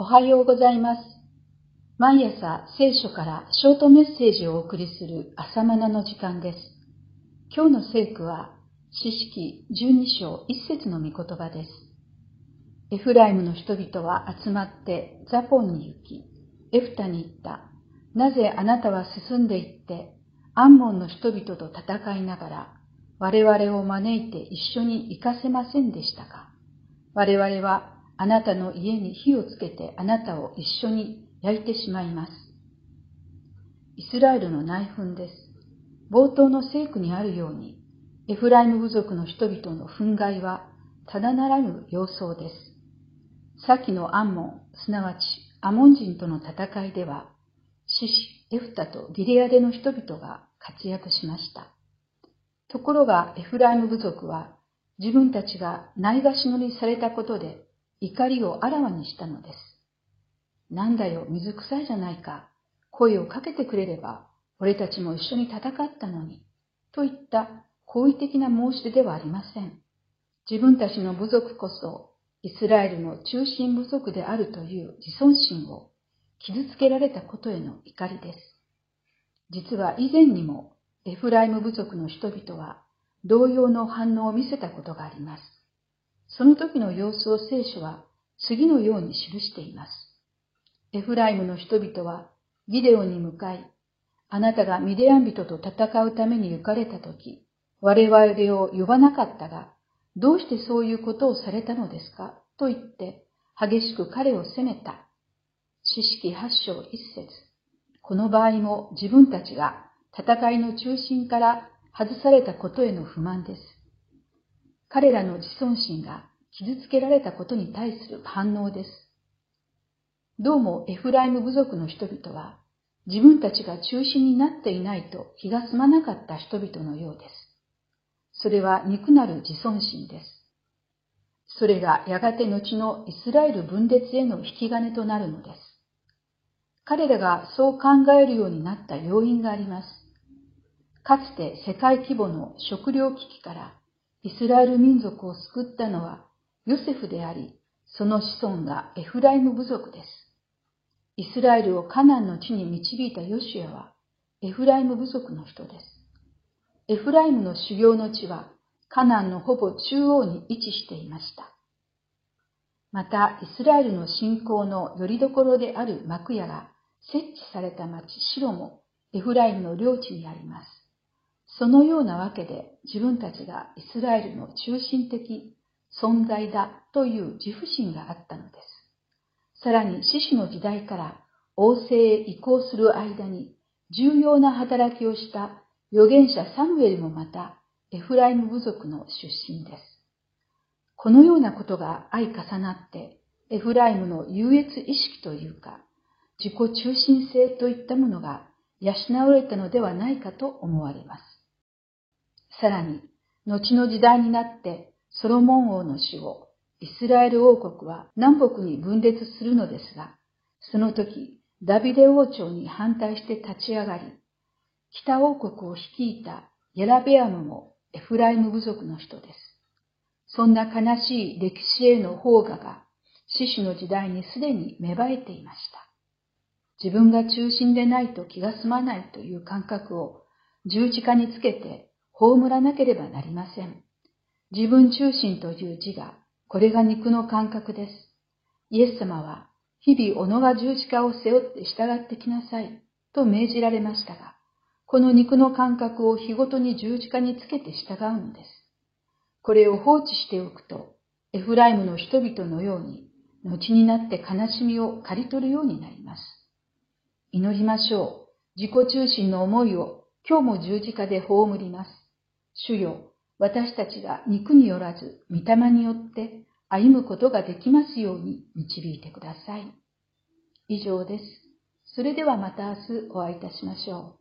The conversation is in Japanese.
おはようございます。毎朝聖書からショートメッセージをお送りする朝マナの時間です。今日の聖句は、詩式12章1節の御言葉です。エフライムの人々は集まってザポンに行き、エフタに行った。なぜあなたは進んで行って、アンモンの人々と戦いながら、我々を招いて一緒に行かせませんでしたか？我々はあなたの家に火をつけてあなたを一緒に焼いてしまいます。イスラエルの内紛です。冒頭の聖句にあるように、エフライム部族の人々の憤慨はただならぬ様相です。先のアンモン、すなわちアモン人との戦いでは、シシ、エフタとギレアデの人々が活躍しました。ところがエフライム部族は自分たちがないがしのりされたことで怒りをあらわにしたのです。なんだよ、水臭いじゃないか。声をかけてくれれば、俺たちも一緒に戦ったのに。といった好意的な申し出ではありません。自分たちの部族こそ、イスラエルの中心部族であるという自尊心を傷つけられたことへの怒りです。実は以前にもエフライム部族の人々は同様の反応を見せたことがあります。その時の様子を聖書は次のように記しています。エフライムの人々はギデオに向かい、あなたがミディアン人と戦うために行かれた時、我々を呼ばなかったが、どうしてそういうことをされたのですか？と言って、激しく彼を責めた。知識八章一節。この場合も自分たちが戦いの中心から外されたことへの不満です。彼らの自尊心が傷つけられたことに対する反応です。どうもエフライム部族の人々は自分たちが中心になっていないと気が済まなかった人々のようです。それは憎なる自尊心です。それがやがて後のイスラエル分裂への引き金となるのです。彼らがそう考えるようになった要因があります。かつて世界規模の食糧危機からイスラエル民族を救ったのはヨセフであり、その子孫がエフライム部族です。イスラエルをカナンの地に導いたヨシアはエフライム部族の人です。エフライムの修行の地はカナンのほぼ中央に位置していました。また、イスラエルの信仰の拠り所である幕屋が設置された町シロもエフライムの領地にあります。そのようなわけで自分たちがイスラエルの中心的存在だという自負心があったのです。さらに獅子の時代から王政へ移行する間に重要な働きをした預言者サムエルもまたエフライム部族の出身です。このようなことが相重なってエフライムの優越意識というか自己中心性といったものが養われたのではないかと思われます。さらに、後の時代になってソロモン王の死後、イスラエル王国は南北に分裂するのですが、その時、ダビデ王朝に反対して立ち上がり、北王国を率いたヤラベアムもエフライム部族の人です。そんな悲しい歴史への邦画が、死守の時代にすでに芽生えていました。自分が中心でないと気が済まないという感覚を十字架につけて葬らなければなりません。自分中心という字が、これが肉の感覚です。イエス様は、日々己が十字架を背負って従ってきなさい、と命じられましたが、この肉の感覚を日ごとに十字架につけて従うのです。これを放置しておくと、エフライムの人々のように、後になって悲しみを刈り取るようになります。祈りましょう。自己中心の思いを今日も十字架で葬ります。主よ、私たちが肉によらず、御霊によって歩むことができますように導いてください。以上です。それではまた明日お会いいたしましょう。